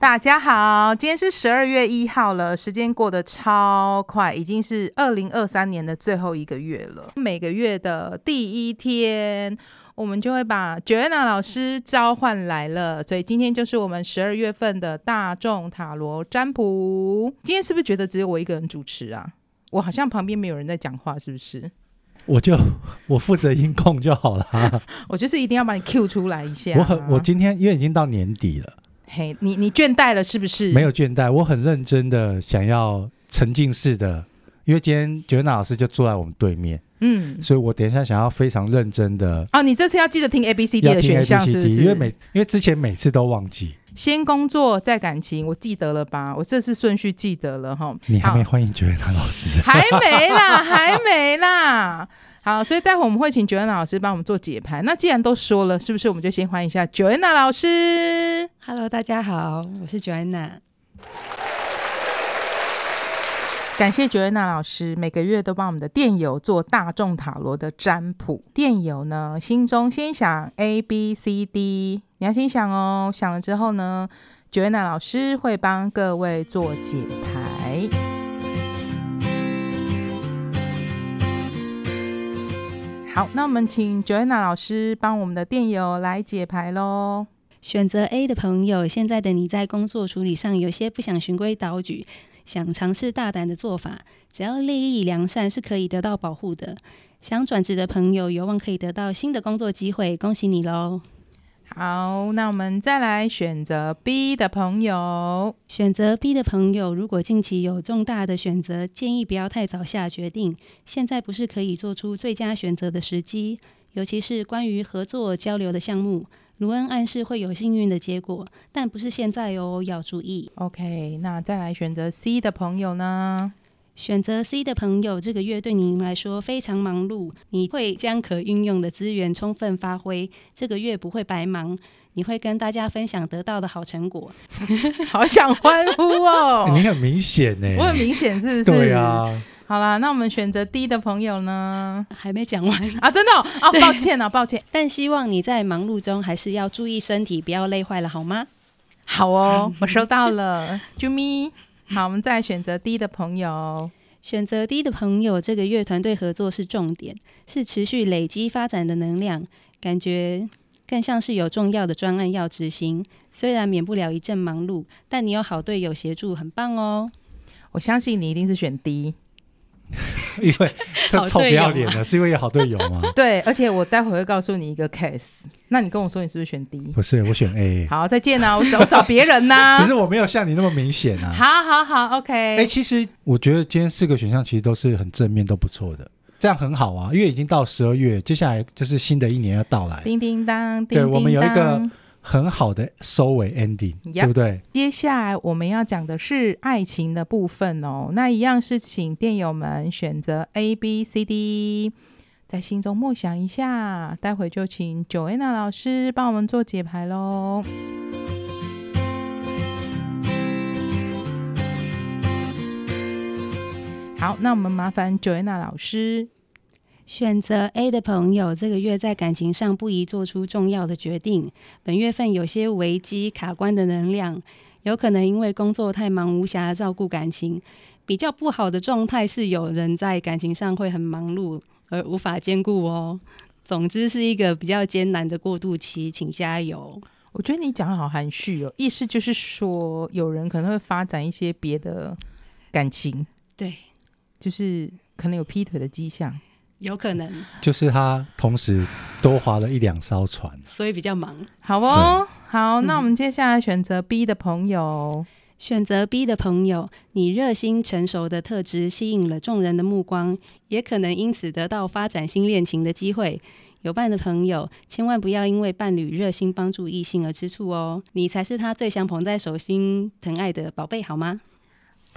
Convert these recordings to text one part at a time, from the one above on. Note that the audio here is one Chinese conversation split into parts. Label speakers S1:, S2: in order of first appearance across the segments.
S1: 大家好，今天是十二月一号了，时间过得超快，已经是二零二三年的最后一个月了。每个月的第一天，我们就会把 Joanna 老师召唤来了，所以今天就是我们十二月份的大众塔罗占卜。今天是不是觉得只有我一个人主持啊？我好像旁边没有人在讲话，是不是？
S2: 我就 我负责音控就好了。
S1: 我就是一定要把你 Q 出来一下。
S2: 我很，我今天因为已经到年底了。
S1: 嘿，你你倦怠了是不是？
S2: 没有倦怠，我很认真的想要沉浸式的，因为今天 Joanna 老师就坐在我们对面，嗯，所以我等一下想要非常认真的。
S1: 哦，你这次要记得听 A B C D 的选项是不是？
S2: 因为每因为之前每次都忘记。
S1: 先工作再感情，我记得了吧？我这次顺序记得了哈。
S2: 你还没欢迎 Joanna 老师？
S1: 还没啦，还没啦。好，所以待会我们会请 Joanna 老师帮我们做解盘。那既然都说了，是不是我们就先欢迎一下 Joanna 老师
S3: ？Hello，大家好，我是 Joanna。
S1: 感谢 Joanna 老师每个月都帮我们的电友做大众塔罗的占卜。电友呢，心中先想 A B C D，你要先想哦。想了之后呢，Joanna 老师会帮各位做解牌。好，那我们请 Joanna 老师帮我们的电友来解牌喽。
S3: 选择 A 的朋友，现在的你在工作处理上有些不想循规蹈矩，想尝试大胆的做法，只要利益良善是可以得到保护的。想转职的朋友有望可以得到新的工作机会，恭喜你喽！
S1: 好，那我们再来选择 B 的朋友。
S3: 选择 B 的朋友，如果近期有重大的选择，建议不要太早下决定。现在不是可以做出最佳选择的时机，尤其是关于合作交流的项目。卢恩暗示会有幸运的结果，但不是现在哦，要注意。
S1: OK，那再来选择 C 的朋友呢？
S3: 选择 C 的朋友，这个月对您来说非常忙碌，你会将可运用的资源充分发挥。这个月不会白忙，你会跟大家分享得到的好成果。
S1: 好想欢呼哦！
S2: 欸、你很明显呢，
S1: 我很明显是不是？
S2: 对啊。
S1: 好啦，那我们选择 D 的朋友呢？
S3: 还没讲完
S1: 啊？真的哦？哦，抱歉啊，抱歉。
S3: 但希望你在忙碌中还是要注意身体，不要累坏了，好吗？
S1: 好哦，我收到了，啾咪。好，我们再选择 D 的朋友。
S3: 选择 D 的朋友，这个乐团队合作是重点，是持续累积发展的能量，感觉更像是有重要的专案要执行。虽然免不了一阵忙碌，但你有好队友协助，很棒哦。
S1: 我相信你一定是选 D。
S2: 因为这臭不要脸的，是因为有好队友吗？
S1: 对，而且我待会会告诉你一个 case，那你跟我说你是不是选 D？
S2: 不是，我选 A。
S1: 好，再见啊！我找我找别人呐、啊。
S2: 只是我没有像你那么明显啊。
S1: 好好好，OK。
S2: 哎、欸，其实我觉得今天四个选项其实都是很正面，都不错的，这样很好啊。因为已经到十二月，接下来就是新的一年要到来。
S1: 叮叮当，叮叮当。
S2: 对，我们有一个。很好的收尾 ending，、yep, 对不对？
S1: 接下来我们要讲的是爱情的部分哦。那一样是请电友们选择 A、B、C、D，在心中默想一下。待会就请 Joanna 老师帮我们做解牌喽。好，那我们麻烦 Joanna 老师。
S3: 选择 A 的朋友，这个月在感情上不宜做出重要的决定。本月份有些危机卡关的能量，有可能因为工作太忙无暇照顾感情。比较不好的状态是有人在感情上会很忙碌而无法兼顾哦。总之是一个比较艰难的过渡期，请加油。
S1: 我觉得你讲的好含蓄哦，意思就是说有人可能会发展一些别的感情，
S3: 对，
S1: 就是可能有劈腿的迹象。
S3: 有可能，
S2: 就是他同时多划了一两艘船，
S3: 所以比较忙。
S1: 好哦，好，那我们接下来选择 B 的朋友。
S3: 选择 B 的朋友，你热心成熟的特质吸引了众人的目光，也可能因此得到发展新恋情的机会。有伴的朋友，千万不要因为伴侣热心帮助异性而吃醋哦，你才是他最想捧在手心疼爱的宝贝，好吗？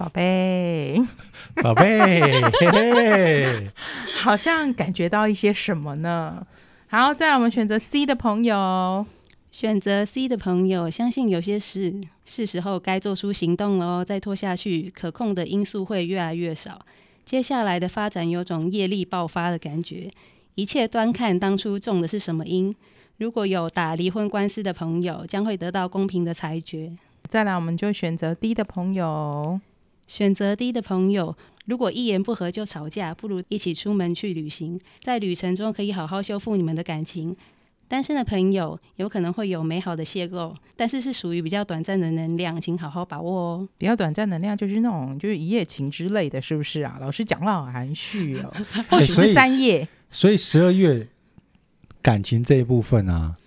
S1: 宝贝，
S2: 宝贝，嘿嘿，
S1: 好像感觉到一些什么呢？好，再来我们选择 C 的朋友，
S3: 选择 C 的朋友，相信有些事是时候该做出行动了哦。再拖下去，可控的因素会越来越少。接下来的发展有种业力爆发的感觉，一切端看当初种的是什么因。如果有打离婚官司的朋友，将会得到公平的裁决。
S1: 再来，我们就选择 D 的朋友。
S3: 选择低的朋友，如果一言不合就吵架，不如一起出门去旅行，在旅程中可以好好修复你们的感情。单身的朋友有可能会有美好的邂逅，但是是属于比较短暂的能量，请好好把握哦。
S1: 比较短暂能量就是那种就是一夜情之类的，是不是啊？老师讲话好含蓄哦，或许是三夜。
S2: 所以十二月感情这一部分啊，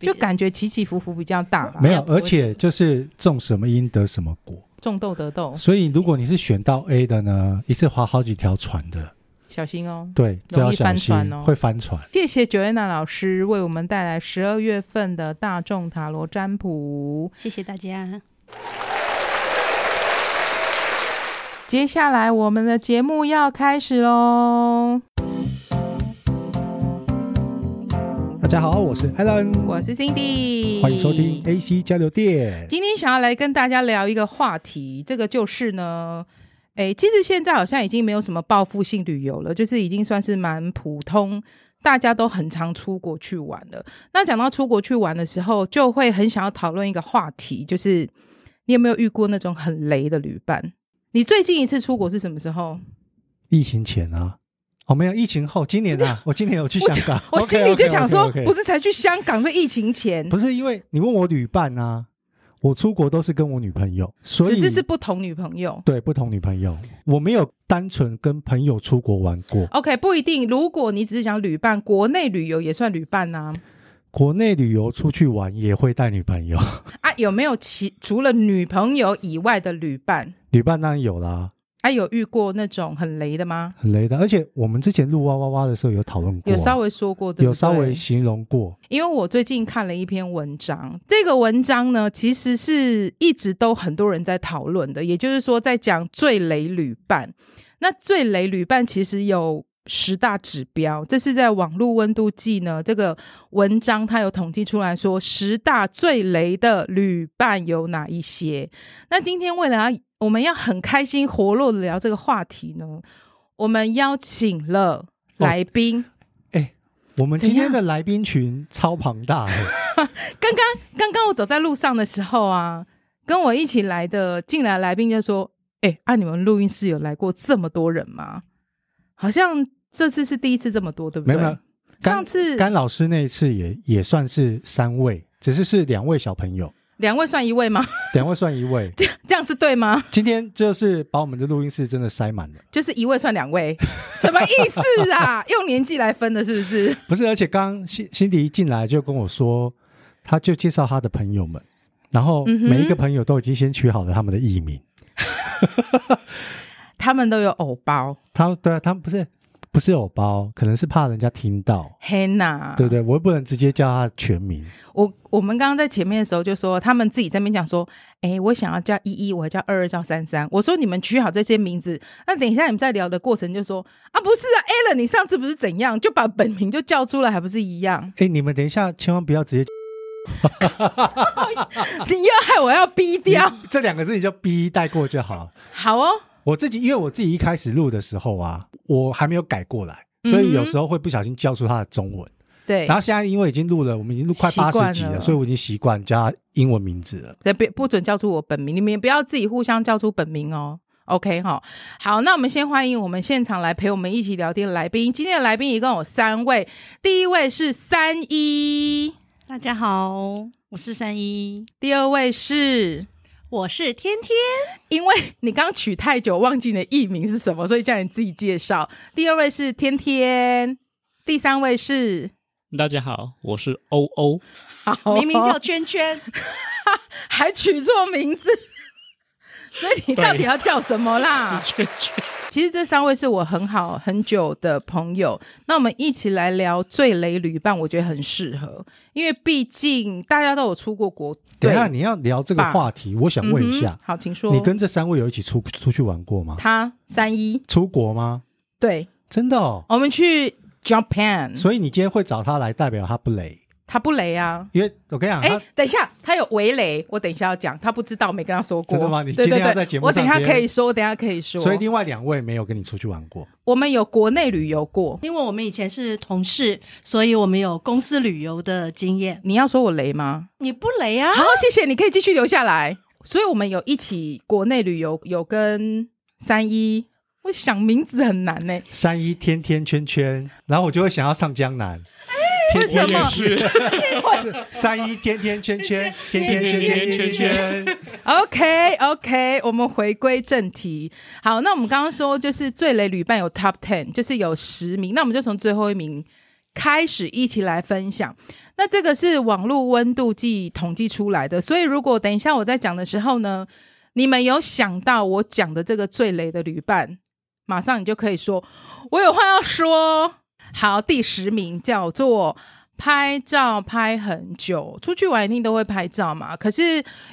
S1: 就感觉起起伏伏比较大。
S2: 没有，而且就是种什么因得什么果，
S1: 种豆得豆。
S2: 所以如果你是选到 A 的呢，一次划好几条船的。
S1: 小心哦，
S2: 对，
S1: 容易翻船哦，
S2: 会翻船。
S1: 谢谢 Joanna 老师为我们带来十二月份的大众塔罗占卜，
S3: 谢谢大家。
S1: 接下来我们的节目要开始喽。
S2: 大家好，我是 Alan，
S1: 我是 Cindy，
S2: 欢迎收听 AC 交流电。
S1: 今天想要来跟大家聊一个话题，这个就是呢。哎，其实现在好像已经没有什么报复性旅游了，就是已经算是蛮普通，大家都很常出国去玩了。那讲到出国去玩的时候，就会很想要讨论一个话题，就是你有没有遇过那种很雷的旅伴？你最近一次出国是什么时候？
S2: 疫情前啊？哦，没有，疫情后，今年啊，我今年有去香港。
S1: 我心里就想说，不是才去香港，是疫情前。
S2: 不是因为你问我旅伴啊。我出国都是跟我女朋友，所以
S1: 只是是不同女朋友。
S2: 对，不同女朋友，我没有单纯跟朋友出国玩过。
S1: OK，不一定。如果你只是想旅伴，国内旅游也算旅伴呐、啊。
S2: 国内旅游出去玩也会带女朋友
S1: 啊？有没有其除了女朋友以外的旅伴？
S2: 旅伴当然有啦。
S1: 还、啊、有遇过那种很雷的吗？
S2: 很雷的，而且我们之前录哇哇哇的时候有讨论过、啊，
S1: 有稍微说过，对，
S2: 有稍微形容过。
S1: 因为我最近看了一篇文章，这个文章呢，其实是一直都很多人在讨论的，也就是说，在讲最雷旅伴。那最雷旅伴其实有十大指标，这是在网络温度计呢。这个文章它有统计出来说，十大最雷的旅伴有哪一些？那今天为了要我们要很开心、活络的聊这个话题呢。我们邀请了来宾，
S2: 哎、哦欸，我们今天的来宾群超庞大的。
S1: 刚刚刚刚我走在路上的时候啊，跟我一起来的进来的来宾就说：“哎、欸，啊，你们录音室有来过这么多人吗？好像这次是第一次这么多，对不对？”没有，上次
S2: 甘老师那一次也也算是三位，只是是两位小朋友。
S1: 两位算一位吗？
S2: 两位算一位，
S1: 这 这样是对吗？
S2: 今天就是把我们的录音室真的塞满了，
S1: 就是一位算两位，什么意思啊？用年纪来分的，是不是？
S2: 不是，而且刚刚辛辛迪一进来就跟我说，他就介绍他的朋友们，然后每一个朋友都已经先取好了他们的艺名，
S1: 嗯、他们都有偶包，
S2: 他对啊，他们不是。不是有包，可能是怕人家听到。
S1: 嘿呐，
S2: 对不对？我又不能直接叫他全名。
S1: 我我们刚刚在前面的时候就说，他们自己在那边讲说，哎，我想要叫一一，我要叫二二，叫三三。我说你们取好这些名字，那等一下你们在聊的过程就说啊，不是啊，Allen，你上次不是怎样，就把本名就叫出来，还不是一样？
S2: 哎，你们等一下千万不要直接，
S1: 你要害我要逼掉
S2: 这两个字，你就逼带过就好。
S1: 好哦。
S2: 我自己，因为我自己一开始录的时候啊，我还没有改过来，所以有时候会不小心叫出他的中文。对、嗯，然后现在因为已经录了，我们已经录快八十集了，了所以我已经习惯叫他英文名字了。对，不不准叫出我本名，你们也不要自己互相叫出本名哦。OK 哈，好，那我们先欢迎我们现场来陪我们一起聊天的来宾。今天的来宾一共有三位，第一位是三一，
S4: 大家好，我是三一。
S1: 第二位是。
S4: 我是天天，
S1: 因为你刚取太久，忘记你的艺名是什么，所以叫你自己介绍。第二位是天天，第三位是？
S5: 大家好，我是欧欧，
S4: 好，明明叫圈圈，
S1: 还取错名字，所以你到底要叫什么啦？圈圈。其实这三位是我很好很久的朋友，那我们一起来聊最雷旅伴，我觉得很适合，因为毕竟大家都有出过国。等一下你要聊这个话题，我想问一下，嗯、好，请说，你跟这三位有一起出出去玩过吗？他三一出国吗？对，真的哦，我们去 Japan，所以你今天会找他来，代表他不雷。他不雷啊，因为我跟你讲，哎、欸，等一下，他有围雷，我等一下要讲，他不知道，没跟他说过。真的吗？你今天要在节目上，我等一下可以说，我等一下可以说。所以另外两位没有跟你出去玩过。我们有国内旅游过，
S4: 因为我们以前是同事，所以我们有公司旅游的经验。
S1: 你要说我雷吗？
S4: 你不雷啊？
S1: 好，谢谢，你可以继续留下来。所以我们有一起国内旅游，有跟三一。我想名字很难呢、欸，
S2: 三一天天圈圈，然后我就会想要上江南。
S1: 欸、为什么？
S2: 三一天天圈圈，天天圈圈圈 圈。
S1: OK OK，我们回归正题。好，那我们刚刚说就是最雷旅伴有 Top Ten，就是有十名。那我们就从最后一名开始一起来分享。那这个是网络温度计统计出来的，所以如果等一下我在讲的时候呢，你们有想到我讲的这个最雷的旅伴？马上你就可以说，我有话要说。好，第十名叫做拍照拍很久，出去玩一定都会拍照嘛。可是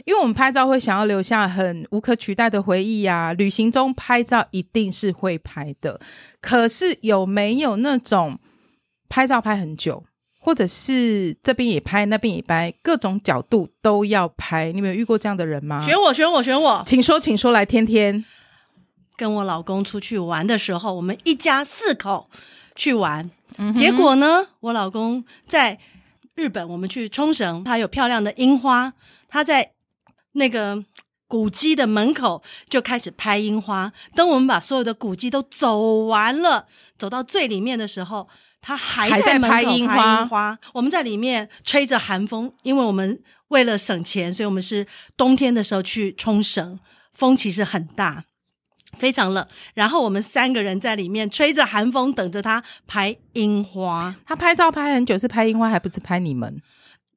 S1: 因为我们拍照会想要留下很无可取代的回忆呀、啊，旅行中拍照一定是会拍的。可是有没有那种拍照拍很久，或者是这边也拍，那边也拍，各种角度都要拍？你们有遇过这样的人吗？
S4: 选我，选我，选我，
S1: 请说，请说，来，天天。
S4: 跟我老公出去玩的时候，我们一家四口去玩，嗯、结果呢，我老公在日本，我们去冲绳，他有漂亮的樱花，他在那个古迹的门口就开始拍樱花。等我们把所有的古迹都走完了，走到最里面的时候，他还在门口拍樱花。花我们在里面吹着寒风，因为我们为了省钱，所以我们是冬天的时候去冲绳，风其实很大。非常冷，然后我们三个人在里面吹着寒风，等着他拍樱花。
S1: 他拍照拍很久，是拍樱花，还不是拍你们？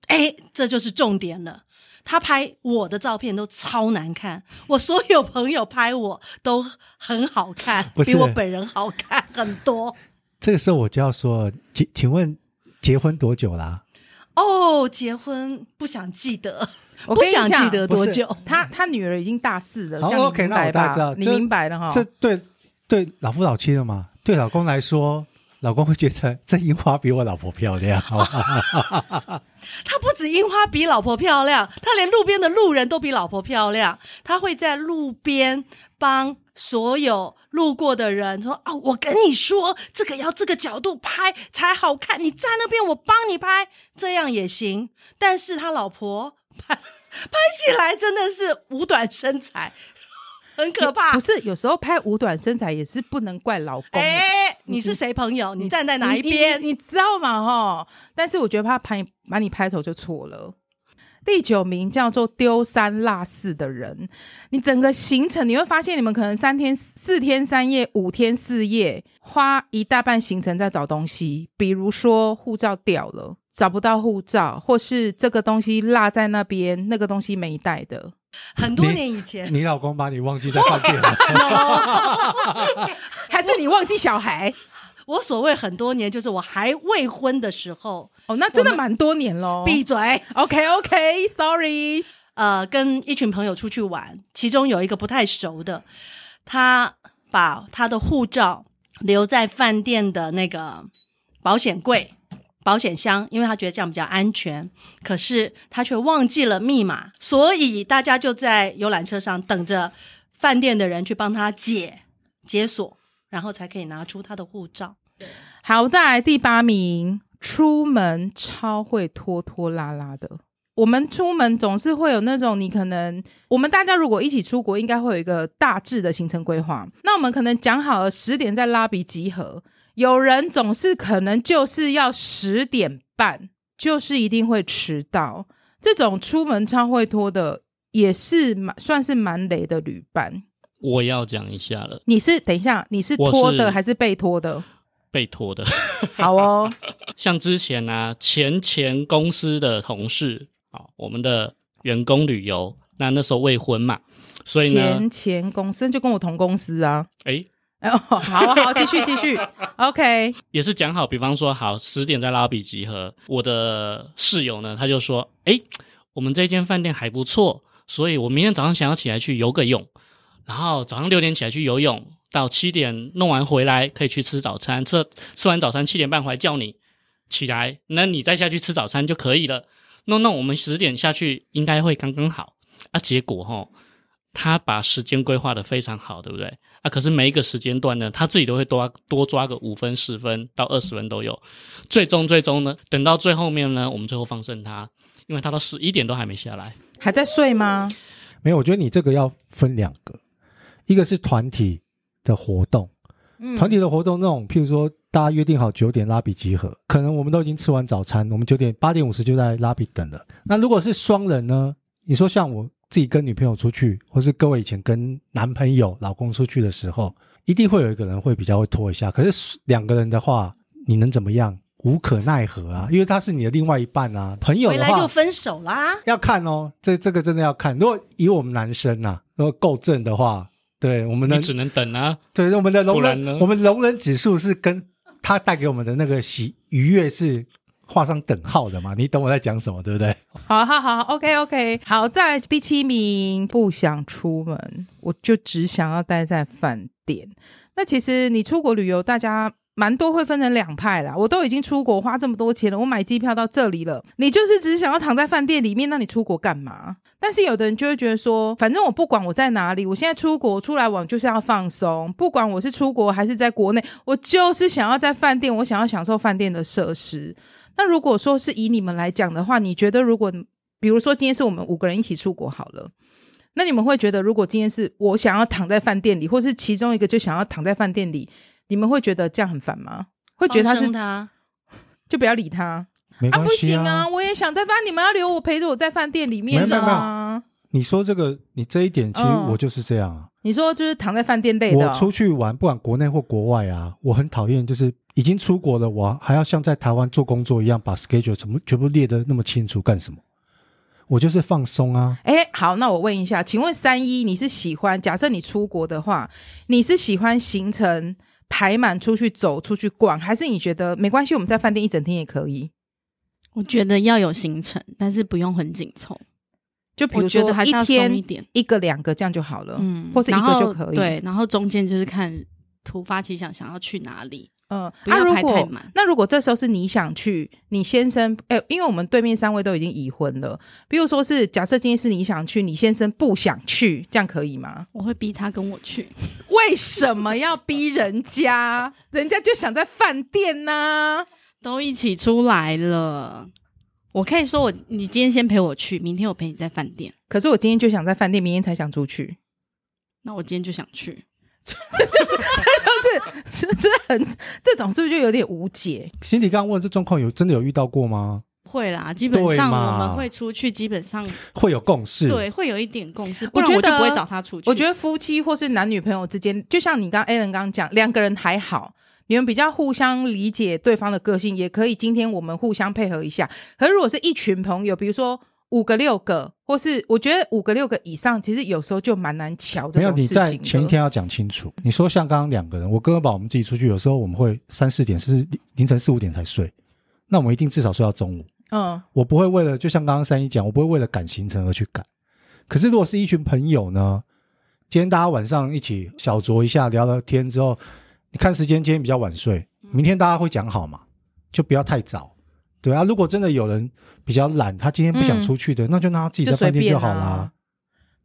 S4: 哎，这就是重点了。他拍我的照片都超难看，我所有朋友拍我都很好看，比我本人好看很多。
S2: 这个时候我就要说，请请问结婚多久啦？
S4: 哦，结婚不想记得。我 不想记得多久，
S1: 他他女儿已经大四了。
S2: 好，OK，那我大概知道，
S1: 你明白了哈。
S2: 这对对老夫老妻了嘛？对老公来说，老公会觉得这樱花比我老婆漂亮。
S4: 他不止樱花比老婆漂亮，他连路边的路人都比老婆漂亮。他会在路边帮所有路过的人说：“哦，我跟你说，这个要这个角度拍才好看。你在那边，我帮你拍，这样也行。”但是他老婆。拍 拍起来真的是五短身材，很可怕。
S1: 不是，有时候拍五短身材也是不能怪老公。
S4: 哎、欸，你是谁朋友？你站在哪一边？
S1: 你知道吗？哈，但是我觉得他拍把你拍头就错了。第九名叫做丢三落四的人，你整个行程你会发现，你们可能三天四天三夜，五天四夜，花一大半行程在找东西，比如说护照掉了。找不到护照，或是这个东西落在那边，那个东西没带的。
S4: 很多年以前，
S2: 你，你老公把你忘记在饭店了，
S1: 还是你忘记小孩？
S4: 我所谓很多年，就是我还未婚的时候。
S1: 哦，那真的蛮多年喽。
S4: 闭嘴。
S1: OK，OK，Sorry、okay, okay。
S4: 呃，跟一群朋友出去玩，其中有一个不太熟的，他把他的护照留在饭店的那个保险柜。保险箱，因为他觉得这样比较安全，可是他却忘记了密码，所以大家就在游览车上等着饭店的人去帮他解解锁，然后才可以拿出他的护照。
S1: 好，再来第八名，出门超会拖拖拉拉的。我们出门总是会有那种，你可能我们大家如果一起出国，应该会有一个大致的行程规划。那我们可能讲好了十点在拉比集合。有人总是可能就是要十点半，就是一定会迟到。这种出门超会拖的，也是蛮算是蛮雷的旅伴。
S5: 我要讲一下了，
S1: 你是等一下，你是拖的还是被拖的？
S5: 被拖的。
S1: 好哦，
S5: 像之前呢、啊，前前公司的同事啊，我们的员工旅游，那那时候未婚嘛，所以呢，
S1: 前前公司就跟我同公司啊，
S5: 诶
S1: 哦，好好，继续继续，OK，
S5: 也是讲好，比方说好十点在拉比集合。我的室友呢，他就说，诶，我们这间饭店还不错，所以我明天早上想要起来去游个泳，然后早上六点起来去游泳，到七点弄完回来可以去吃早餐，吃吃完早餐七点半回来叫你起来，那你再下去吃早餐就可以了。那那我们十点下去应该会刚刚好啊。结果齁，他把时间规划的非常好，对不对？啊！可是每一个时间段呢，他自己都会多多抓个五分、十分到二十分都有。最终，最终呢，等到最后面呢，我们最后放生他，因为他到十一点都还没下来，
S1: 还在睡吗？
S2: 没有，我觉得你这个要分两个，一个是团体的活动，嗯，团体的活动那种，譬如说大家约定好九点拉比集合，可能我们都已经吃完早餐，我们九点八点五十就在拉比等了。那如果是双人呢？你说像我自己跟女朋友出去，或是各位以前跟男朋友、老公出去的时候，一定会有一个人会比较会拖一下。可是两个人的话，你能怎么样？无可奈何啊，因为他是你的另外一半啊。朋友的话，
S4: 回来就分手啦。
S2: 要看哦，这这个真的要看。如果以我们男生呐、啊，如果够正的话，对我们的
S5: 只能等啊。
S2: 对，我们的容忍，我们容忍指数是跟他带给我们的那个喜愉悦是画上等号的嘛？你懂我在讲什么，对不对？
S1: 好好好，OK OK，好，在第七名，不想出门，我就只想要待在饭店。那其实你出国旅游，大家。蛮多会分成两派啦，我都已经出国花这么多钱了，我买机票到这里了，你就是只想要躺在饭店里面，那你出国干嘛？但是有的人就会觉得说，反正我不管我在哪里，我现在出国出来玩就是要放松，不管我是出国还是在国内，我就是想要在饭店，我想要享受饭店的设施。那如果说是以你们来讲的话，你觉得如果比如说今天是我们五个人一起出国好了，那你们会觉得如果今天是我想要躺在饭店里，或是其中一个就想要躺在饭店里？你们会觉得这样很烦吗？会觉得他是
S4: 他，
S1: 就不要理他。
S2: 没关系啊，
S1: 啊，不行啊！我也想在饭，你们要留我陪着我在饭店里面啊。
S2: 你说这个，你这一点其实我就是这样啊。
S1: 嗯、你说就是躺在饭店累的、哦。
S2: 我出去玩，不管国内或国外啊，我很讨厌就是已经出国了，我还要像在台湾做工作一样，把 schedule 全部全部列得那么清楚干什么？我就是放松啊！
S1: 哎、欸，好，那我问一下，请问三一，你是喜欢？假设你出国的话，你是喜欢行程排满出去走出去逛，还是你觉得没关系？我们在饭店一整天也可以。
S3: 我觉得要有行程，但是不用很紧凑。
S1: 就比如说一天一点一个两个这样就好了，嗯，或是一个就可以。
S3: 对，然后中间就是看突发奇想想要去哪里。
S1: 嗯，那、啊、如果那如果这时候是你想去，你先生哎、欸，因为我们对面三位都已经已婚了，比如说是假设今天是你想去，你先生不想去，这样可以吗？
S3: 我会逼他跟我去。
S1: 为什么要逼人家？人家就想在饭店呢、啊，
S3: 都一起出来了。我可以说我，你今天先陪我去，明天我陪你在饭店。
S1: 可是我今天就想在饭店，明天才想出去。
S3: 那我今天就想去。
S1: 就是，就是，是不是很这种，是不是就有点无解？
S2: 心迪刚刚问这状况有真的有遇到过吗？
S3: 会啦，基本上我们会出去，基本上
S2: 会有共识，
S3: 对，会有一点共识。不然我就不会找他出去。
S1: 我觉得夫妻或是男女朋友之间，就像你刚 Alan 刚刚讲，两个人还好，你们比较互相理解对方的个性，也可以今天我们互相配合一下。可是如果是一群朋友，比如说。五个六个，或是我觉得五个六个以上，其实有时候就蛮难瞧的。没有，
S2: 你在前一天要讲清楚。你说像刚刚两个人，我哥哥把我们自己出去，有时候我们会三四点，甚至凌晨四五点才睡。那我们一定至少睡到中午。嗯，我不会为了，就像刚刚三一讲，我不会为了赶行程而去赶。可是如果是一群朋友呢？今天大家晚上一起小酌一下，聊聊天之后，你看时间，今天比较晚睡，明天大家会讲好嘛？就不要太早。对啊，如果真的有人比较懒，他今天不想出去的，嗯、那就让他自己在饭店就好啦。啊、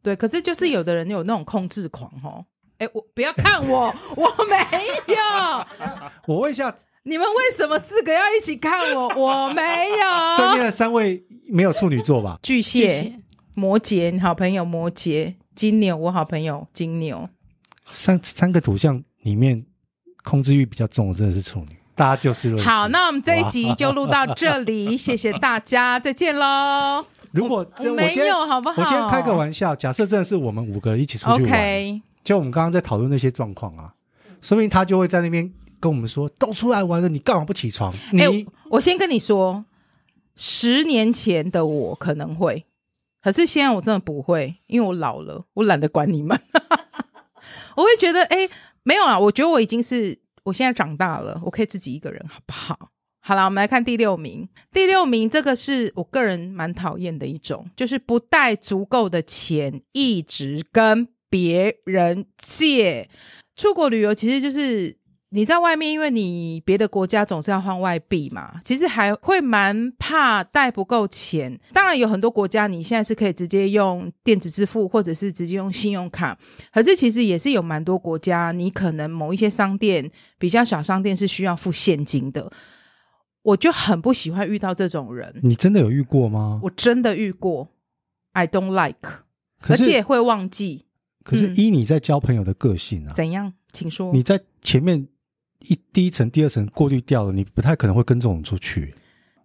S1: 对，可是就是有的人有那种控制狂哦。哎，我不要看我，我没有。
S2: 我问一下，
S1: 你们为什么四个要一起看我？我没有。
S2: 对面的三位没有处女座吧？
S1: 巨蟹、摩羯，你好朋友摩羯、金牛，我好朋友金牛。
S2: 三三个图像里面，控制欲比较重的真的是处女。大家就是
S1: 好，那我们这一集就录到这里，谢谢大家，再见喽。
S2: 如果
S1: 我没有，好不好？
S2: 我今天开个玩笑，假设真的是我们五个一起出去玩.就我们刚刚在讨论那些状况啊，说明他就会在那边跟我们说：“都出来玩了，你干嘛不起床？”你、欸、
S1: 我先跟你说，十年前的我可能会，可是现在我真的不会，因为我老了，我懒得管你们。我会觉得，哎、欸，没有啦，我觉得我已经是。我现在长大了，我可以自己一个人，好不好？好了，我们来看第六名。第六名，这个是我个人蛮讨厌的一种，就是不带足够的钱，一直跟别人借。出国旅游其实就是。你在外面，因为你别的国家总是要换外币嘛，其实还会蛮怕带不够钱。当然有很多国家你现在是可以直接用电子支付，或者是直接用信用卡。可是其实也是有蛮多国家，你可能某一些商店比较小商店是需要付现金的。我就很不喜欢遇到这种人。
S2: 你真的有遇过吗？
S1: 我真的遇过。I don't like。而且会忘记。
S2: 可是依你在交朋友的个性啊，
S1: 怎样？请说。
S2: 你在前面一第一层、第二层过滤掉了，你不太可能会跟这种出去。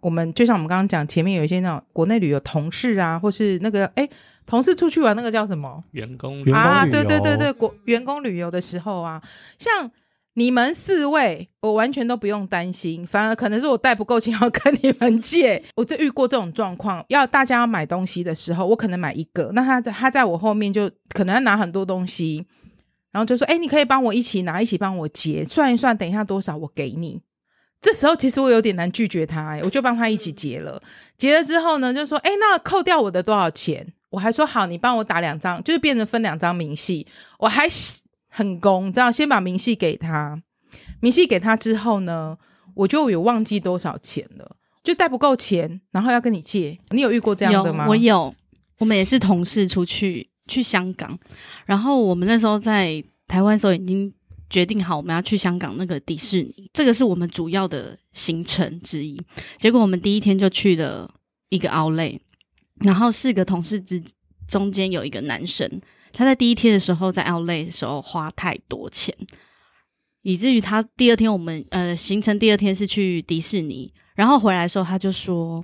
S1: 我们就像我们刚刚讲，前面有一些那种国内旅游同事啊，或是那个哎，同事出去玩那个叫什么？
S5: 员工
S2: 旅游啊，
S1: 对对对对，国员工旅游的时候啊，像。你们四位，我完全都不用担心，反而可能是我带不够钱 要跟你们借。我就遇过这种状况，要大家要买东西的时候，我可能买一个，那他在他在我后面就可能要拿很多东西，然后就说：“哎、欸，你可以帮我一起拿，一起帮我结，算一算，等一下多少我给你。”这时候其实我有点难拒绝他、欸，我就帮他一起结了。结了之后呢，就说：“哎、欸，那扣掉我的多少钱？”我还说：“好，你帮我打两张，就是变成分两张明细。”我还。很公，知道先把明细给他，明细给他之后呢，我就有忘记多少钱了，就带不够钱，然后要跟你借。你有遇过这样的吗？
S6: 有，我有，我们也是同事出去去香港，然后我们那时候在台湾的时候已经决定好我们要去香港那个迪士尼，这个是我们主要的行程之一。结果我们第一天就去了一个 Outlet，然后四个同事之中间有一个男生。他在第一天的时候，在 Outlet 的时候花太多钱，以至于他第二天我们呃行程第二天是去迪士尼，然后回来的时候他就说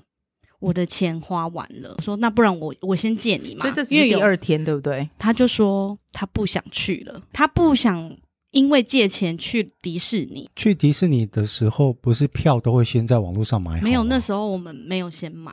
S6: 我的钱花完了，说那不然我我先借你嘛，
S1: 所以这是第二天对不对？
S6: 他就说他不想去了，他不想因为借钱去迪士尼。
S2: 去迪士尼的时候，不是票都会先在网络上买好？
S6: 没有，那时候我们没有先买，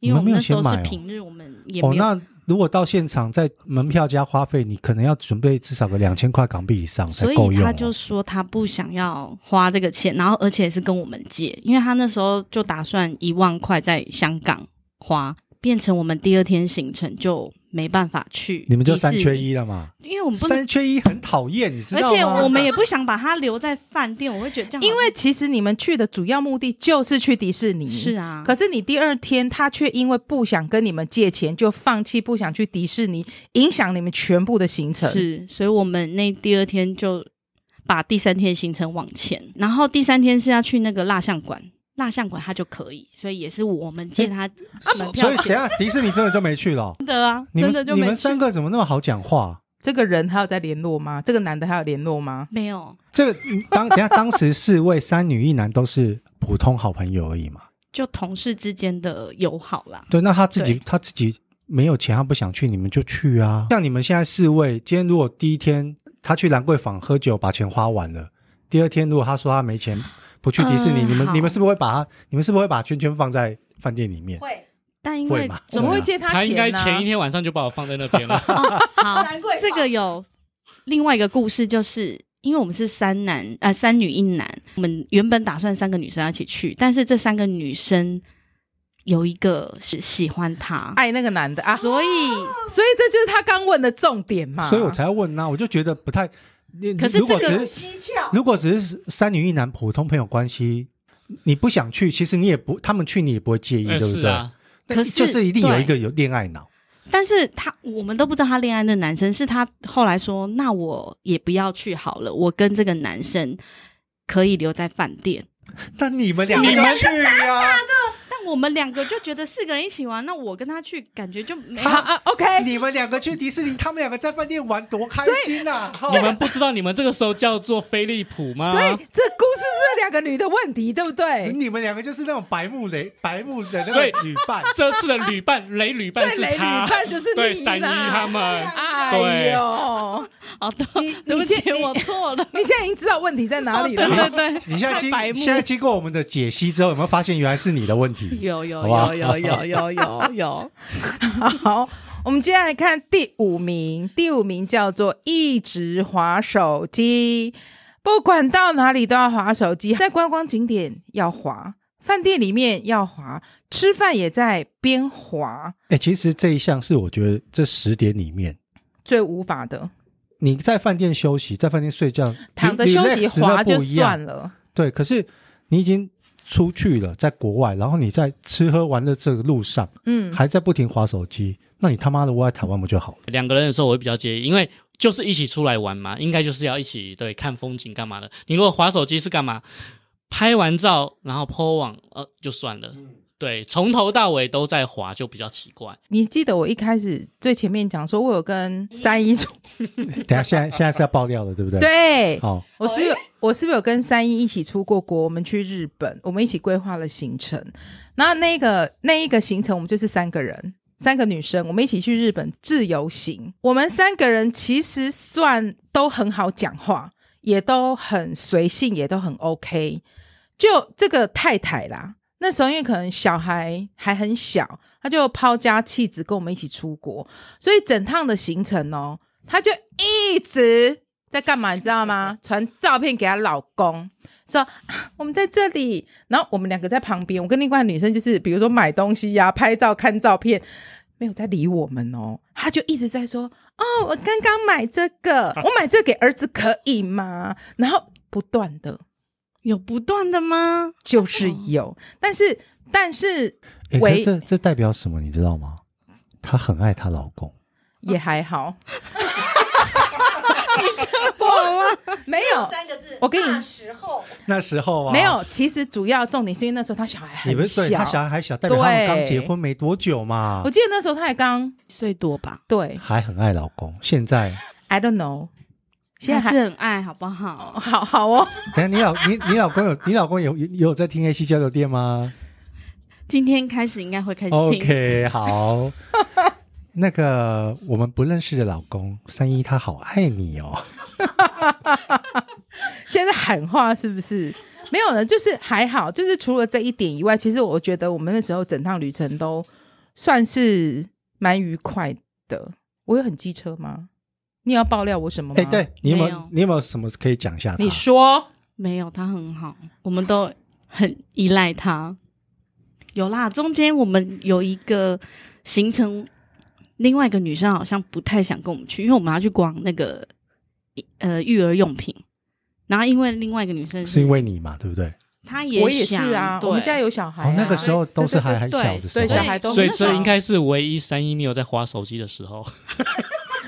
S6: 因为我们那时候是平日，我们也没有。
S2: 哦如果到现场，在门票加花费，你可能要准备至少个两千块港币以上才够用。
S6: 所以他就说他不想要花这个钱，然后而且是跟我们借，因为他那时候就打算一万块在香港花，变成我们第二天行程就。没办法去，
S2: 你们就三缺一了嘛？
S6: 因为我们不
S2: 三缺一很讨厌，你知道吗？
S6: 而且我们也不想把他留在饭店，我会觉得这样。
S1: 因为其实你们去的主要目的就是去迪士尼，
S6: 是啊。
S1: 可是你第二天他却因为不想跟你们借钱，就放弃不想去迪士尼，影响你们全部的行程。
S6: 是，所以我们那第二天就把第三天行程往前，然后第三天是要去那个蜡像馆。蜡像馆他就可以，所以也是我们借他门票钱。
S2: 所以等下迪士尼真的就没去了？
S6: 真的啊，
S2: 真
S6: 的就没去。
S2: 你们三个怎么那么好讲话？
S1: 这个人还有在联络吗？这个男的还有联络吗？
S6: 没有。
S2: 这个当等下当时四位三女一男都是普通好朋友而已嘛，
S6: 就同事之间的友好啦。
S2: 对，那他自己他自己没有钱，他不想去，你们就去啊。像你们现在四位，今天如果第一天他去兰桂坊喝酒把钱花完了，第二天如果他说他没钱。不去迪士尼，嗯、你们你们是不是会把他？你们是不是会把圈圈放在饭店里面？
S6: 会，但因为
S1: 怎么会借他钱呢？
S5: 他应该前一天晚上就把我放在那边了。
S6: 哦、好，这个有另外一个故事，就是因为我们是三男呃三女一男，我们原本打算三个女生要一起去，但是这三个女生有一个是喜欢他，
S1: 爱那个男的啊，
S6: 所以
S1: 所以这就是他刚问的重点嘛，
S2: 所以我才要问呢、啊，我就觉得不太。
S6: 可是这个
S2: 蹊跷。如果只是三女一男普通朋友关系，你不想去，其实你也不，他们去你也不会介意，对不对？
S6: 可是
S2: 就是一定有一个有恋爱脑。
S6: 但是他我们都不知道他恋爱的男生是他后来说，那我也不要去好了，我跟这个男生可以留在饭店。
S2: 那你们两个去呀？
S6: 我们两个就觉得四个人一起玩，那我跟他去感觉就没
S1: 好啊。OK，
S2: 你们两个去迪士尼，他们两个在饭店玩，多开心呐、啊！
S5: 你们不知道你们这个时候叫做飞利浦吗？
S1: 所以这故事是两个女的问题，对不对？
S2: 你们两个就是那种白目雷白目的那个女伴。
S5: 这次的女伴 雷女伴是他，
S1: 旅伴就是
S5: 对闪一他们。
S1: 哎呦，
S6: 好的，对不起，我错了。
S1: 你现在已经知道问题在哪里了。
S6: 对对对，
S2: 你现在经现在经过我们的解析之后，有没有发现原来是你的问题？
S6: 有有有有有有有有，
S1: 好，我们接下来看第五名，第五名叫做一直划手机，不管到哪里都要划手机，在观光景点要划，饭店里面要滑，吃饭也在边滑。
S2: 哎、欸，其实这一项是我觉得这十点里面最
S1: 无法的。
S2: 你在饭店休息，在饭店睡觉，
S1: 躺着休息滑就算了，
S2: 对，可是你已经。出去了，在国外，然后你在吃喝玩乐这个路上，嗯，还在不停划手机，那你他妈的窝在台湾不就好了？
S5: 两个人的时候我会比较介意，因为就是一起出来玩嘛，应该就是要一起对看风景干嘛的。你如果划手机是干嘛？拍完照然后 po 网，呃，就算了。对，从头到尾都在滑，就比较奇怪。
S1: 你记得我一开始最前面讲说，我有跟三一出，
S2: 等下现在现在是要爆料了，对不对？
S1: 对，哦，我是不是有我是不是有跟三一一起出过国？我们去日本，我们一起规划了行程。那那个那一个行程，我们就是三个人，三个女生，我们一起去日本自由行。我们三个人其实算都很好讲话，也都很随性，也都很 OK。就这个太太啦。那时候因为可能小孩还很小，他就抛家弃子跟我们一起出国，所以整趟的行程哦，他就一直在干嘛，你知道吗？传照片给她老公，说我们在这里，然后我们两个在旁边，我跟另外女生就是比如说买东西呀、啊、拍照、看照片，没有在理我们哦，他就一直在说哦，我刚刚买这个，我买这个给儿子可以吗？然后不断的。
S4: 有不断的吗？
S1: 就是有，哦、但是但是，
S2: 喂、欸，这这代表什么？你知道吗？她很爱她老公，
S1: 也还好。
S4: 你说我吗？
S1: 没有三个字。我跟你
S2: 那时候那时候啊，
S1: 没有。其实主要重点是因为那时候他小孩很小，
S2: 你们对他小孩还小，代表他们刚结婚没多久嘛。
S1: 我记得那时候他还刚
S4: 一岁多吧？
S1: 对，
S2: 还很爱老公。现在
S1: I don't know。
S4: 现在是很爱好不好？
S1: 好好哦。
S2: 等下你老你你老公有你老公有有有在听 AC 交流店吗？
S4: 今天开始应该会开始听。
S2: OK，好。那个我们不认识的老公三一，他好爱你哦。
S1: 现在喊话是不是？没有了，就是还好，就是除了这一点以外，其实我觉得我们那时候整趟旅程都算是蛮愉快的。我有很机车吗？你要爆料我什么吗？
S2: 哎、欸，对你有没有，有你有没有什么可以讲一下？
S1: 你说
S4: 没有，他很好，我们都很依赖他。有啦，中间我们有一个行程，另外一个女生好像不太想跟我们去，因为我们要去逛那个呃育儿用品。然后因为另外一个女生是，
S2: 是因为你嘛，对不对？
S4: 她也
S1: 我也是啊，我们家有小孩、啊
S2: 哦，那个时候都是还还小的时候，
S1: 对，小孩都
S5: 所以这应该是唯一三一没有在划手机的时候。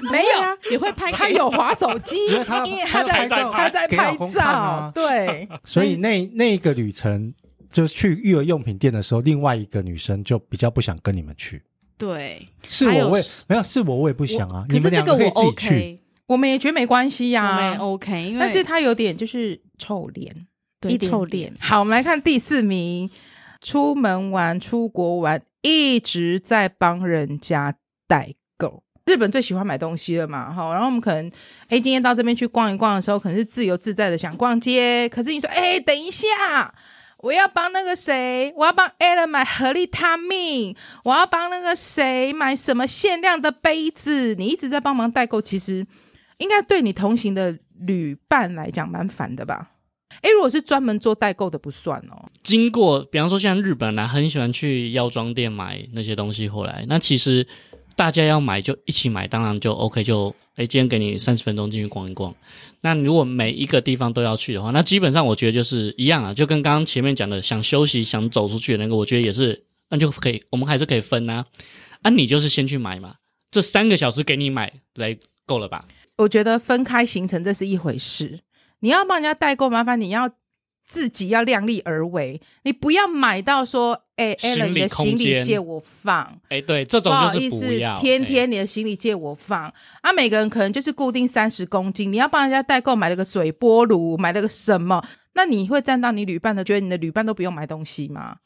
S1: 没有啊，
S4: 也会拍。
S1: 他有滑手机，因为他在他在拍照。对，
S2: 所以那那个旅程就是去育儿用品店的时候，另外一个女生就比较不想跟你们去。
S4: 对，
S2: 是我我也没有，是我我也不想啊。你们两个可以自己去，
S1: 我们也觉得没关系呀
S4: ，OK。
S1: 但是他有点就是臭脸，
S4: 对，臭脸。
S1: 好，我们来看第四名，出门玩、出国玩，一直在帮人家代购。日本最喜欢买东西了嘛，哈，然后我们可能，哎，今天到这边去逛一逛的时候，可能是自由自在的想逛街，可是你说，哎，等一下，我要帮那个谁，我要帮 Alan 买合利他命，我要帮那个谁买什么限量的杯子，你一直在帮忙代购，其实应该对你同行的旅伴来讲蛮烦的吧？哎，如果是专门做代购的不算哦。
S5: 经过，比方说像日本人很喜欢去药妆店买那些东西回来，那其实。大家要买就一起买，当然就 OK 就。就哎，今天给你三十分钟进去逛一逛。那如果每一个地方都要去的话，那基本上我觉得就是一样啊，就跟刚刚前面讲的，想休息、想走出去的那个，我觉得也是，那就可以，我们还是可以分啊。啊，你就是先去买嘛，这三个小时给你买来够了吧？
S1: 我觉得分开行程这是一回事，你要帮人家代购，麻烦你要。自己要量力而为，你不要买到说，哎、欸、，Alan 你的行李借我放，
S5: 哎、欸，对，这种就是不要，
S1: 不天天你的行李借我放，欸、啊，每个人可能就是固定三十公斤，你要帮人家代购买了个水波炉，买了个什么，那你会占到你旅伴的，觉得你的旅伴都不用买东西吗？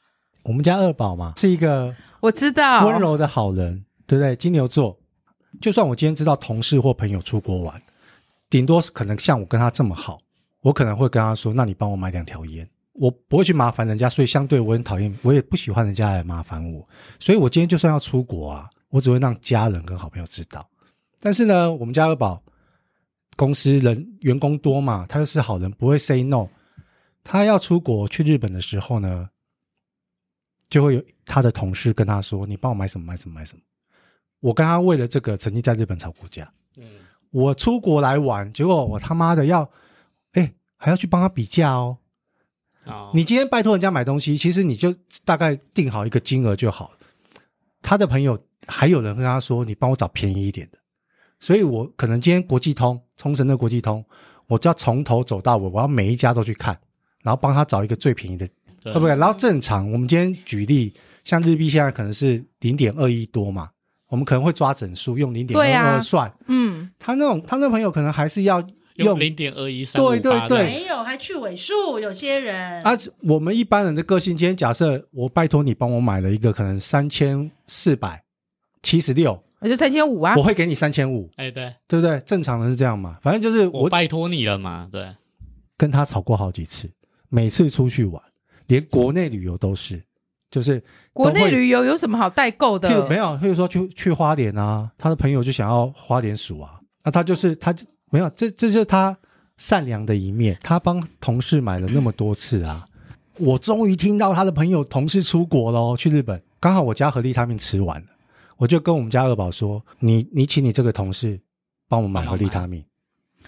S2: 我们家二宝嘛，是一个
S1: 我知道
S2: 温柔的好人，对不对？金牛座，就算我今天知道同事或朋友出国玩，顶多是可能像我跟他这么好。我可能会跟他说：“那你帮我买两条烟。”我不会去麻烦人家，所以相对我很讨厌，我也不喜欢人家来麻烦我。所以我今天就算要出国啊，我只会让家人跟好朋友知道。但是呢，我们家二宝公司人员工多嘛，他又是好人，不会 say no。他要出国去日本的时候呢，就会有他的同事跟他说：“你帮我买什么买什么买什么。”我跟他为了这个曾经在日本吵过架。嗯，我出国来玩，结果我他妈的要。还要去帮他比价哦。Oh. 你今天拜托人家买东西，其实你就大概定好一个金额就好了。他的朋友还有人跟他说：“你帮我找便宜一点的。”所以我可能今天国际通冲绳的国际通，我就要从头走到尾，我要每一家都去看，然后帮他找一个最便宜的，对不对？然后正常，我们今天举例，像日币现在可能是零点二一多嘛，我们可能会抓整数用零点二二算。嗯，他那种他那朋友可能还是要用
S5: 零点二一三，
S2: 对对对，
S4: 没有还去尾数，有些人
S2: 啊，我们一般人的个性，今天假设我拜托你帮我买了一个可能三千四百七十六。
S1: 那就三千五啊！
S2: 我会给你三千五，
S5: 哎，对，
S2: 对不对？正常人是这样嘛，反正就是我，
S5: 我拜托你了嘛，对。
S2: 跟他吵过好几次，每次出去玩，连国内旅游都是，就是
S1: 国内旅游有什么好代购的？
S2: 没有，譬如说去去花莲啊，他的朋友就想要花莲鼠啊，那他就是他没有，这这就是他善良的一面，他帮同事买了那么多次啊，我终于听到他的朋友同事出国喽，去日本，刚好我家合利他命吃完了。我就跟我们家二宝说：“你你请你这个同事帮我买合利他命。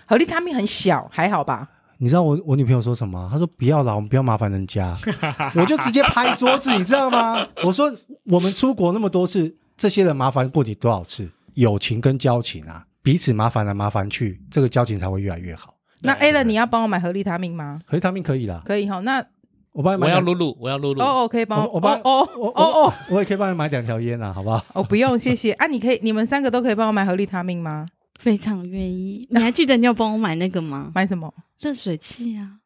S1: 合利他命很小，还好吧？
S2: 你知道我我女朋友说什么？她说不要啦，我们不要麻烦人家。我就直接拍桌子，你知道吗？我说我们出国那么多次，这些人麻烦过你多少次？友情跟交情啊，彼此麻烦来麻烦去，这个交情才会越来越好。
S1: 那 Alan，你要帮我买合利他命吗？
S2: 合利他命可以啦，
S1: 可以哈。那。”
S2: 我帮你买，
S5: 我要露露，我要露露。
S1: 哦，哦可以帮
S2: 我，我帮
S1: 哦哦哦哦，
S2: 我也可以帮你买两条烟啊，好不好？
S1: 哦，不用，谢谢啊。你可以，你们三个都可以帮我买合利他命吗？
S3: 非常愿意。你还记得你要帮我买那个吗？
S1: 买什么？
S3: 热水器啊。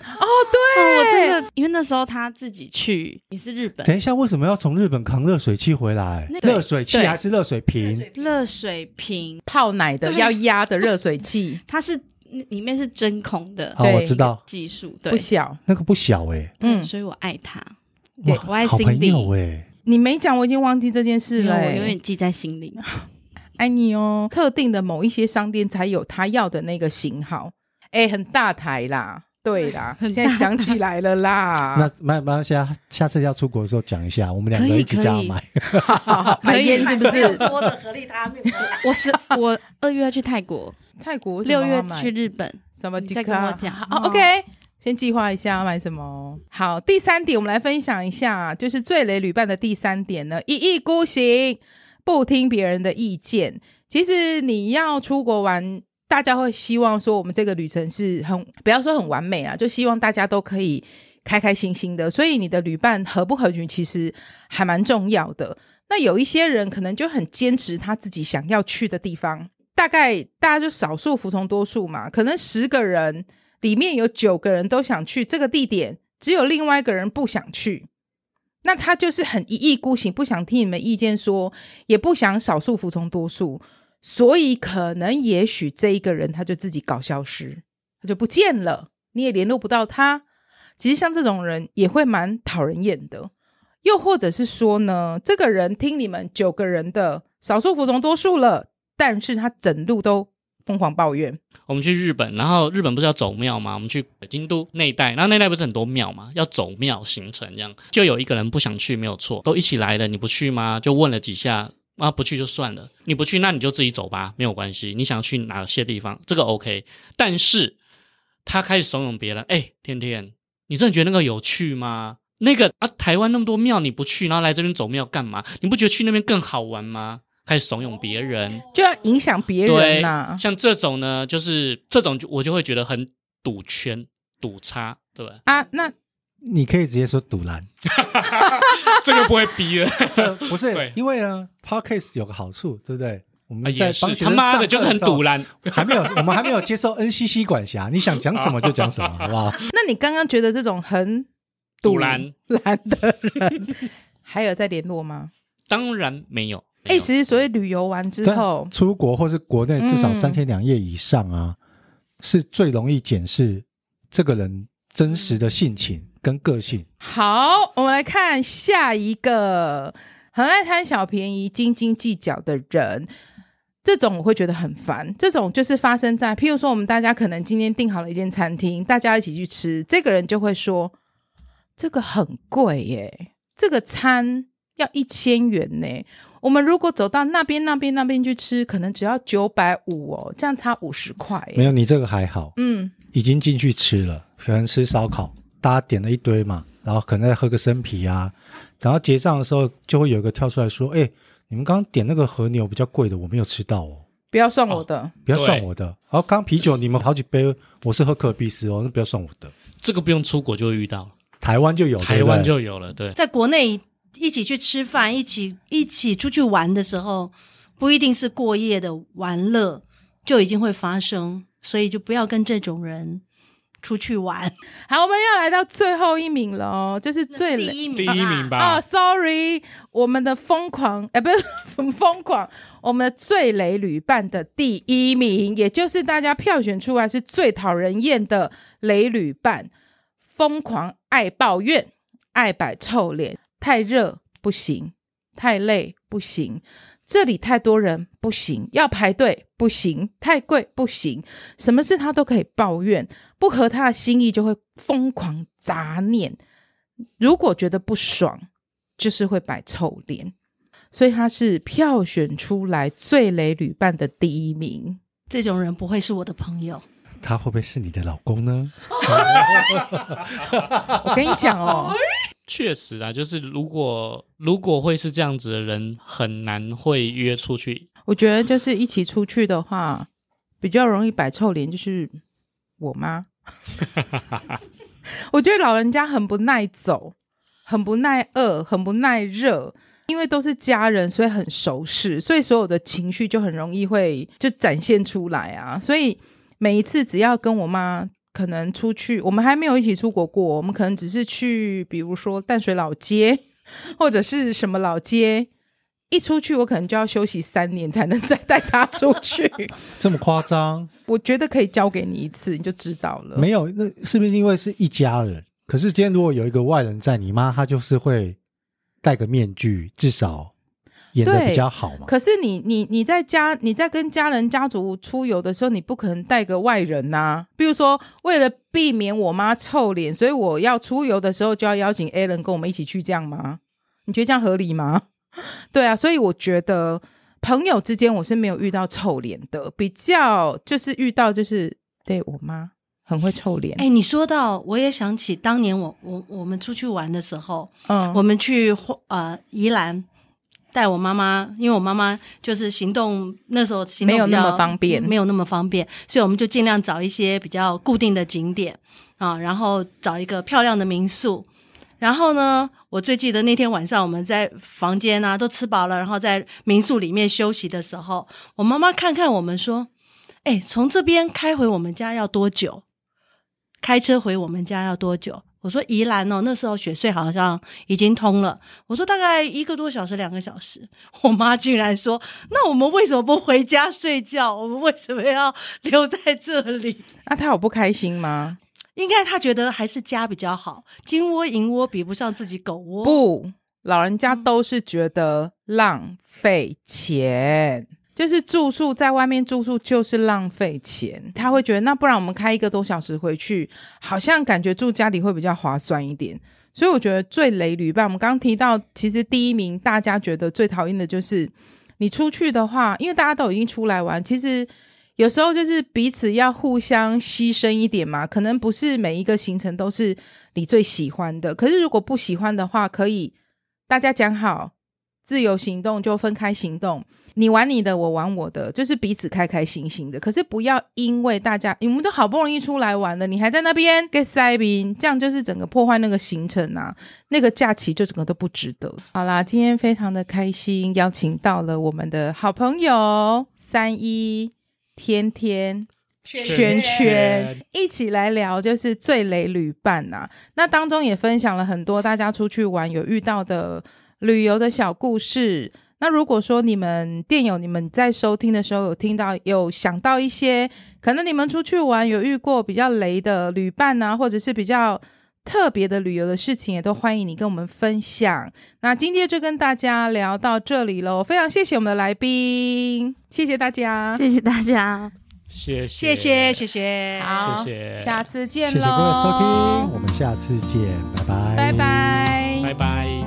S1: 哦，对，
S3: 我真的，因为那时候他自己去也是日本。
S2: 等一下，为什么要从日本扛热水器回来？热水器还是热水瓶？
S3: 热水瓶。
S1: 泡奶的要压的热水器，
S3: 它是。里面是真空的，
S2: 哦，我知道。
S3: 技术，对，
S1: 不小，
S2: 那个不小哎，
S3: 嗯，所以我爱他，
S2: 对，
S3: 我爱 Cindy，
S2: 哎，
S1: 你没讲，我已经忘记这件事了，
S3: 我永远记在心里，
S1: 爱 你哦。特定的某一些商店才有他要的那个型号，哎，很大台啦，对 啦，现在想起来了啦。
S2: 那买买下下次要出国的时候讲一下，我们两个一起加买，
S1: 买烟是不是？
S4: 多的合力他命，
S3: 我是我二月要去泰国。
S1: 泰国
S3: 六月去日本，
S1: 什么？
S3: 再跟我讲。
S1: 好，OK，先计划一下要买什么。好，第三点，我们来分享一下，就是最雷旅伴的第三点呢，一意孤行，不听别人的意见。其实你要出国玩，大家会希望说，我们这个旅程是很，不要说很完美啊，就希望大家都可以开开心心的。所以你的旅伴合不合群，其实还蛮重要的。那有一些人可能就很坚持他自己想要去的地方。大概大家就少数服从多数嘛，可能十个人里面有九个人都想去这个地点，只有另外一个人不想去，那他就是很一意孤行，不想听你们意见说，也不想少数服从多数，所以可能也许这一个人他就自己搞消失，他就不见了，你也联络不到他。其实像这种人也会蛮讨人厌的，又或者是说呢，这个人听你们九个人的少数服从多数了。但是他整路都疯狂抱怨。
S5: 我们去日本，然后日本不是要走庙吗？我们去京都那一带，然后那一带不是很多庙吗？要走庙行程这样，就有一个人不想去，没有错，都一起来了，你不去吗？就问了几下，啊，不去就算了，你不去，那你就自己走吧，没有关系。你想去哪些地方，这个 OK。但是他开始怂恿别人，哎，天天，你真的觉得那个有趣吗？那个啊，台湾那么多庙你不去，然后来这边走庙干嘛？你不觉得去那边更好玩吗？开始怂恿别人，
S1: 就要影响别人呐、啊。
S5: 像这种呢，就是这种，我就会觉得很赌圈、赌差，对吧？
S1: 啊，那
S2: 你可以直接说赌蓝，
S5: 这个不会逼了。
S2: 这不是，对因为呢，Podcast 有个好处，对不对？我们在帮
S5: 他妈的，就是很赌烂，
S2: 还没有，我们还没有接受 NCC 管辖，你想讲什么就讲什么，好不好？
S1: 那你刚刚觉得这种很赌烂烂的人，还有在联络吗？
S5: 当然没有。
S1: 哎，其实所谓旅游完之后
S2: 出国或是国内至少三天两夜以上啊，嗯、是最容易检视这个人真实的性情跟个性。
S1: 好，我们来看下一个，很爱贪小便宜、斤斤计较的人，这种我会觉得很烦。这种就是发生在，譬如说我们大家可能今天订好了一间餐厅，大家一起去吃，这个人就会说这个很贵耶，这个餐要一千元呢。我们如果走到那边、那边、那边去吃，可能只要九百五哦，这样差五十块。
S2: 没有，你这个还好。嗯，已经进去吃了，可能吃烧烤，大家点了一堆嘛，然后可能再喝个生啤啊，然后结账的时候就会有一个跳出来说：“哎，你们刚刚点那个和牛比较贵的，我没有吃到哦，
S1: 不要算我的，哦、
S2: 不要算我的。然后刚刚啤酒你们好几杯，我是喝可尔必思哦，那不要算我的。
S5: 这个不用出国就会遇到，
S2: 台湾就有，
S5: 台湾就有了。对，
S4: 在国内。一起去吃饭，一起一起出去玩的时候，不一定是过夜的玩乐就已经会发生，所以就不要跟这种人出去玩。
S1: 好，我们要来到最后一名了哦，就是最雷
S4: 第一名，
S5: 第一名吧？
S1: 啊、oh,，sorry，我们的疯狂，哎、欸，不是很疯狂，我们的最雷旅伴的第一名，也就是大家票选出来是最讨人厌的雷旅伴，疯狂爱抱怨，爱摆臭脸，太热不行，太累不行。这里太多人不行，要排队不行，太贵不行，什么事他都可以抱怨，不合他的心意就会疯狂杂念。如果觉得不爽，就是会摆臭脸，所以他是票选出来最雷旅伴的第一名。
S4: 这种人不会是我的朋友，
S2: 他会不会是你的老公呢？
S1: 我跟你讲哦。
S5: 确实啊，就是如果如果会是这样子的人，很难会约出去。
S1: 我觉得就是一起出去的话，比较容易摆臭脸，就是我妈。我觉得老人家很不耐走，很不耐饿，很不耐热，因为都是家人，所以很熟识，所以所有的情绪就很容易会就展现出来啊。所以每一次只要跟我妈。可能出去，我们还没有一起出国过。我们可能只是去，比如说淡水老街，或者是什么老街。一出去，我可能就要休息三年才能再带他出去。
S2: 这么夸张？
S1: 我觉得可以交给你一次，你就知道了。
S2: 没有，那是不是因为是一家人？可是今天如果有一个外人在，你妈她就是会戴个面具，至少。演的比较好嘛？
S1: 可是你你你在家你在跟家人家族出游的时候，你不可能带个外人呐、啊。比如说，为了避免我妈臭脸，所以我要出游的时候就要邀请 Alan 跟我们一起去，这样吗？你觉得这样合理吗？对啊，所以我觉得朋友之间我是没有遇到臭脸的，比较就是遇到就是对我妈很会臭脸。
S4: 哎、欸，你说到我也想起当年我我我们出去玩的时候，嗯，我们去呃宜兰。带我妈妈，因为我妈妈就是行动那时候行动没有那么方便，没有那么方便，所以我们就尽量找一些比较固定的景点啊，然后找一个漂亮的民宿。然后呢，我最记得那天晚上我们在房间啊都吃饱了，然后在民宿里面休息的时候，我妈妈看看我们说：“哎，从这边开回我们家要多久？开车回我们家要多久？”我说宜兰哦，那时候雪隧好像已经通了。我说大概一个多小时、两个小时。我妈竟然说：“那我们为什么不回家睡觉？我们为什么要留在这里？”
S1: 那她有不开心吗？
S4: 应该她觉得还是家比较好，金窝银窝比不上自己狗窝。
S1: 不，老人家都是觉得浪费钱。就是住宿在外面住宿就是浪费钱，他会觉得那不然我们开一个多小时回去，好像感觉住家里会比较划算一点。所以我觉得最雷旅伴，我们刚刚提到，其实第一名大家觉得最讨厌的就是你出去的话，因为大家都已经出来玩，其实有时候就是彼此要互相牺牲一点嘛。可能不是每一个行程都是你最喜欢的，可是如果不喜欢的话，可以大家讲好，自由行动就分开行动。你玩你的，我玩我的，就是彼此开开心心的。可是不要因为大家，你们都好不容易出来玩了，你还在那边 get 塞宾，这样就是整个破坏那个行程啊，那个假期就整个都不值得。好啦，今天非常的开心，邀请到了我们的好朋友三一、天天、圈圈一起来聊，就是最雷旅伴呐。那当中也分享了很多大家出去玩有遇到的旅游的小故事。那如果说你们电友，你们在收听的时候有听到有想到一些，可能你们出去玩有遇过比较雷的旅伴啊，或者是比较特别的旅游的事情，也都欢迎你跟我们分享。那今天就跟大家聊到这里喽，非常谢谢我们的来宾，谢谢大家，
S3: 谢谢大家，
S5: 谢谢。
S4: 谢谢谢谢，
S1: 好，
S5: 谢谢，
S1: 下次见喽，
S2: 谢谢各位收听，我们下次见，拜拜，
S1: 拜拜，
S5: 拜拜。